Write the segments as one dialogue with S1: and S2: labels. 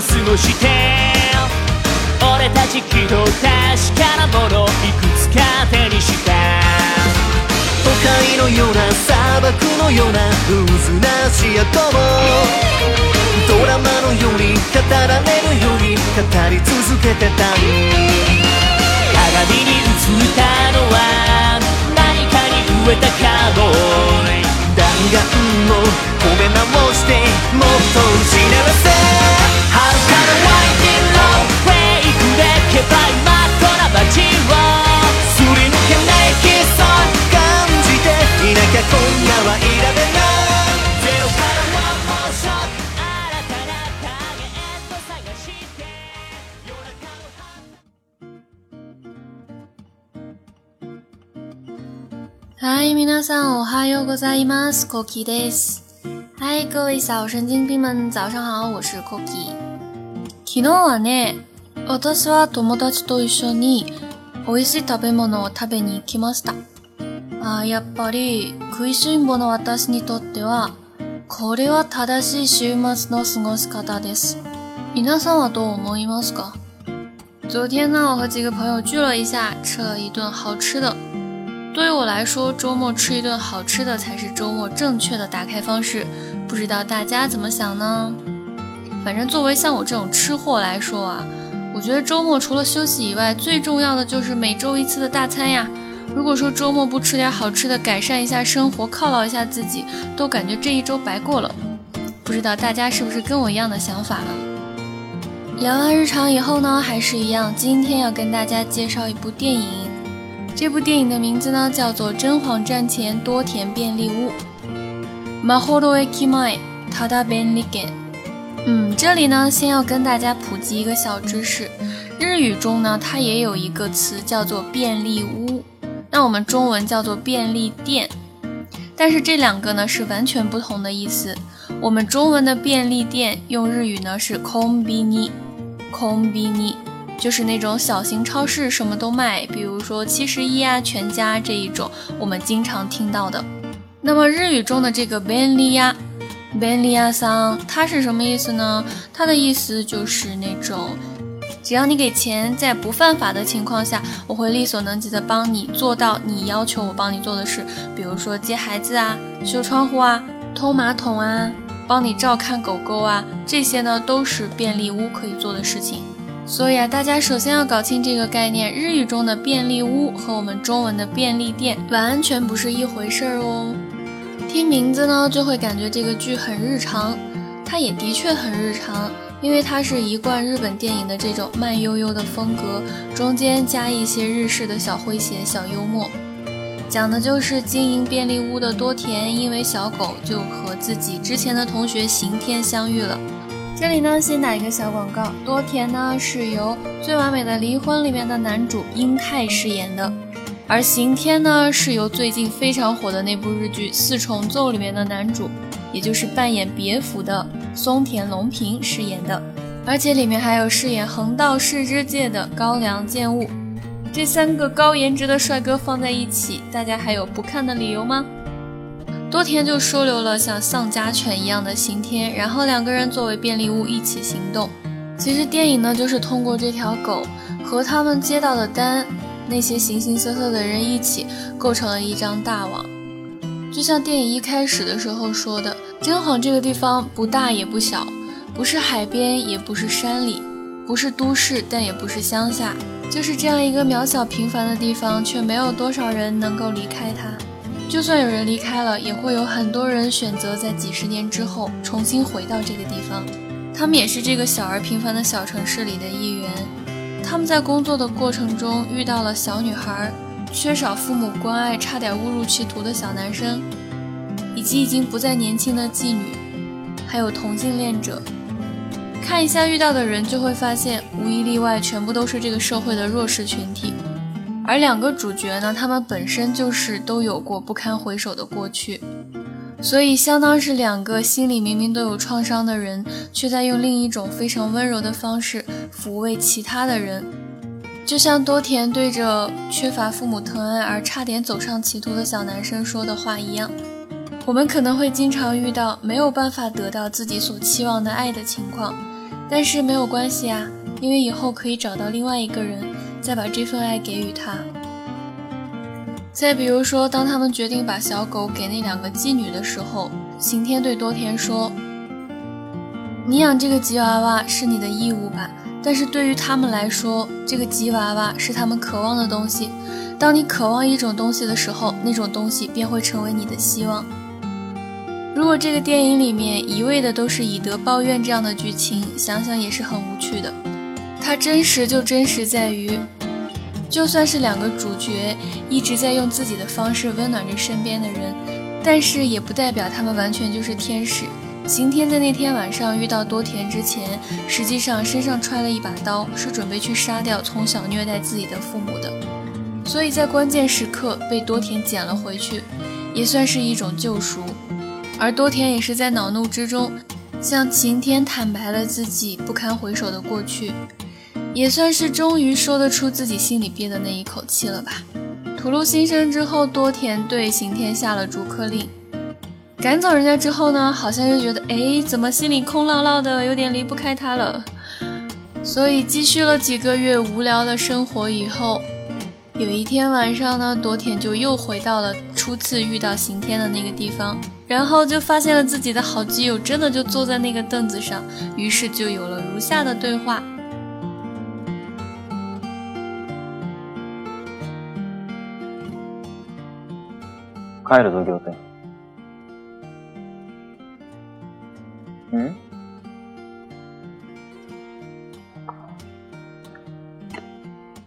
S1: 過ごして俺たちきっと確かなものいくつか手にした。
S2: 都会のような砂漠のような渦なし跡も。ドラマのように語られるように語り続けてた。鏡
S1: に映ったのは何かに飢えたカボーイ。
S2: 弾丸を込め直してもっと失わせ。
S3: 嗨，皆さんおはようございます。Cookie です。嗨，各位小神经病们，早上好，我是 Cookie。昨日はね、私は友達と一緒に美味しい食べ物を食べに行きました。あやっぱり食いしん坊の私にとっては、これは正しい週末の過ごし方です。皆さんはどう思いますか？昨天呢，我和几个朋友聚了一下，吃了一顿好吃的。对于我来说，周末吃一顿好吃的才是周末正确的打开方式。不知道大家怎么想呢？反正作为像我这种吃货来说啊，我觉得周末除了休息以外，最重要的就是每周一次的大餐呀。如果说周末不吃点好吃的，改善一下生活，犒劳一下自己，都感觉这一周白过了。不知道大家是不是跟我一样的想法啊？聊完日常以后呢，还是一样，今天要跟大家介绍一部电影。这部电影的名字呢，叫做《真谎战前多田便利屋》。嗯，这里呢，先要跟大家普及一个小知识：日语中呢，它也有一个词叫做便利屋，那我们中文叫做便利店。但是这两个呢，是完全不同的意思。我们中文的便利店用日语呢是 “kombini”，kombini。就是那种小型超市，什么都卖，比如说七十一啊、全家这一种，我们经常听到的。那么日语中的这个便利屋、便利屋桑，它是什么意思呢？它的意思就是那种，只要你给钱，在不犯法的情况下，我会力所能及的帮你做到你要求我帮你做的事，比如说接孩子啊、修窗户啊、通马桶啊、帮你照看狗狗啊，这些呢都是便利屋可以做的事情。所以啊，大家首先要搞清这个概念，日语中的便利屋和我们中文的便利店完全不是一回事儿哦。听名字呢，就会感觉这个剧很日常，它也的确很日常，因为它是一贯日本电影的这种慢悠悠的风格，中间加一些日式的小诙谐、小幽默，讲的就是经营便利屋的多田，因为小狗就和自己之前的同学刑天相遇了。这里呢，先打一个小广告。多田呢是由《最完美的离婚》里面的男主英泰饰演的，而刑天呢是由最近非常火的那部日剧《四重奏》里面的男主，也就是扮演别府的松田龙平饰演的。而且里面还有饰演横道世之介的高良健吾，这三个高颜值的帅哥放在一起，大家还有不看的理由吗？多田就收留了像丧家犬一样的刑天，然后两个人作为便利屋一起行动。其实电影呢，就是通过这条狗和他们接到的单，那些形形色色的人一起构成了一张大网。就像电影一开始的时候说的，真谎这个地方不大也不小，不是海边，也不是山里，不是都市，但也不是乡下，就是这样一个渺小平凡的地方，却没有多少人能够离开它。就算有人离开了，也会有很多人选择在几十年之后重新回到这个地方。他们也是这个小而平凡的小城市里的一员。他们在工作的过程中遇到了小女孩，缺少父母关爱，差点误入歧途的小男生，以及已经不再年轻的妓女，还有同性恋者。看一下遇到的人，就会发现无一例外，全部都是这个社会的弱势群体。而两个主角呢，他们本身就是都有过不堪回首的过去，所以相当是两个心里明明都有创伤的人，却在用另一种非常温柔的方式抚慰其他的人。就像多田对着缺乏父母疼爱而差点走上歧途的小男生说的话一样，我们可能会经常遇到没有办法得到自己所期望的爱的情况，但是没有关系啊，因为以后可以找到另外一个人，再把这份爱给予他。再比如说，当他们决定把小狗给那两个妓女的时候，刑天对多田说：“你养这个吉娃娃是你的义务吧？”但是对于他们来说，这个吉娃娃是他们渴望的东西。当你渴望一种东西的时候，那种东西便会成为你的希望。如果这个电影里面一味的都是以德报怨这样的剧情，想想也是很无趣的。它真实就真实在于，就算是两个主角一直在用自己的方式温暖着身边的人，但是也不代表他们完全就是天使。刑天在那天晚上遇到多田之前，实际上身上揣了一把刀，是准备去杀掉从小虐待自己的父母的。所以在关键时刻被多田捡了回去，也算是一种救赎。而多田也是在恼怒之中，向晴天坦白了自己不堪回首的过去，也算是终于说得出自己心里憋的那一口气了吧。吐露心声之后，多田对刑天下了逐客令。赶走人家之后呢，好像又觉得，哎，怎么心里空落落的，有点离不开他了。所以继续了几个月无聊的生活以后，有一天晚上呢，多田就又回到了初次遇到刑天的那个地方，然后就发现了自己的好基友真的就坐在那个凳子上，于是就有了如下的对话。
S4: 帰るぞ、仰天。ん？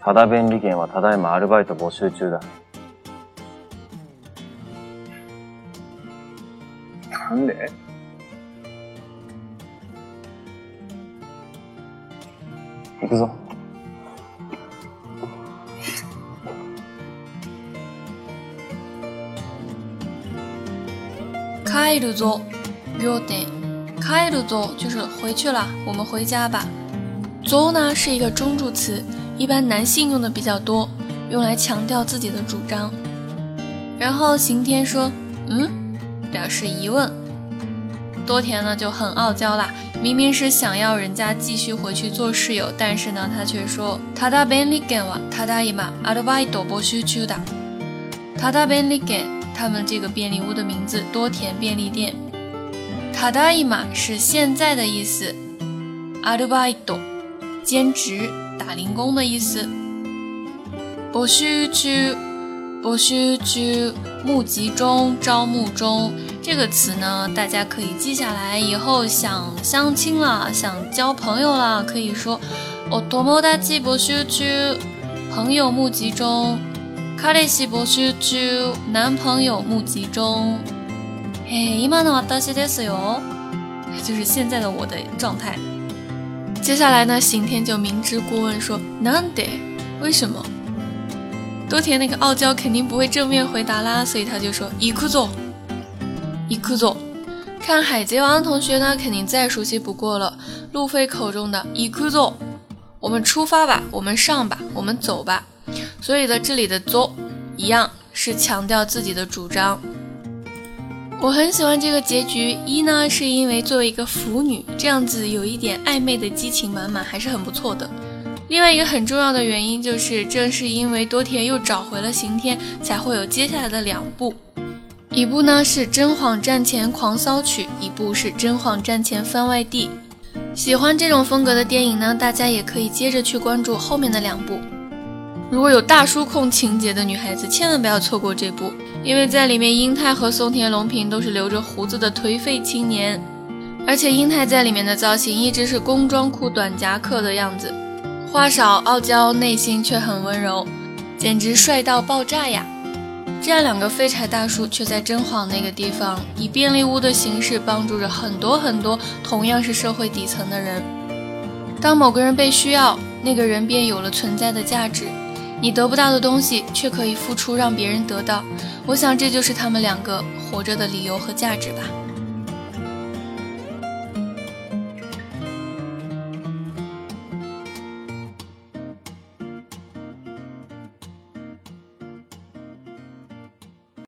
S4: ただ便利券はただいまアルバイト募集中だ。なんで？行くぞ。
S3: 帰るぞ、両点。帰るぞ就是回去了，我们回家吧。ぞ呢是一个中助词，一般男性用的比较多，用来强调自己的主张。然后刑天说：“嗯”，表示疑问。多田呢就很傲娇啦，明明是想要人家继续回去做室友，但是呢他却说：“ただ便利券はただいまアルバイト募集中だ。”ただ便利券， 他们这个便利屋的名字多田便利店。ただいま是现在的意思，アルバイト兼职打零工的意思。募集中，募集中，募集中，招募中。这个词呢，大家可以记下来，以后想相亲了，想交朋友了，可以说お友達募集中，朋友募集中。 彼氏募集中，男朋友募集中。嘿，今の私ですよ，就是现在的我的状态。接下来呢，刑天就明知故问说：“なんで？为什么？”多田那个傲娇肯定不会正面回答啦，所以他就说：“行くぞ，行くぞ。”看《海贼王》的同学呢，肯定再熟悉不过了。路飞口中的“行くぞ”，我们出发吧，我们上吧，我们走吧。 所以呢，这里的“ぞ”一样是强调自己的主张。我很喜欢这个结局，一呢是因为作为一个腐女，这样子有一点暧昧的激情满满，还是很不错的。另外一个很重要的原因就是，正是因为多田又找回了刑天，才会有接下来的两部。一部呢是《真谎战前狂骚曲》，一部是《真谎战前番外地》。喜欢这种风格的电影呢，大家也可以接着去关注后面的两部。如果有大叔控情节的女孩子，千万不要错过这部，因为在里面英泰和松田龙平都是留着胡子的颓废青年，而且英泰在里面的造型一直是工装裤短夹克的样子，话少傲娇，内心却很温柔，简直帅到爆炸呀！这样两个废柴大叔却在真晃那个地方，以便利屋的形式帮助着很多很多同样是社会底层的人。当某个人被需要，那个人便有了存在的价值。你得不到的东西，却可以付出让别人得到。我想这就是他们两个活着的理由和价值吧。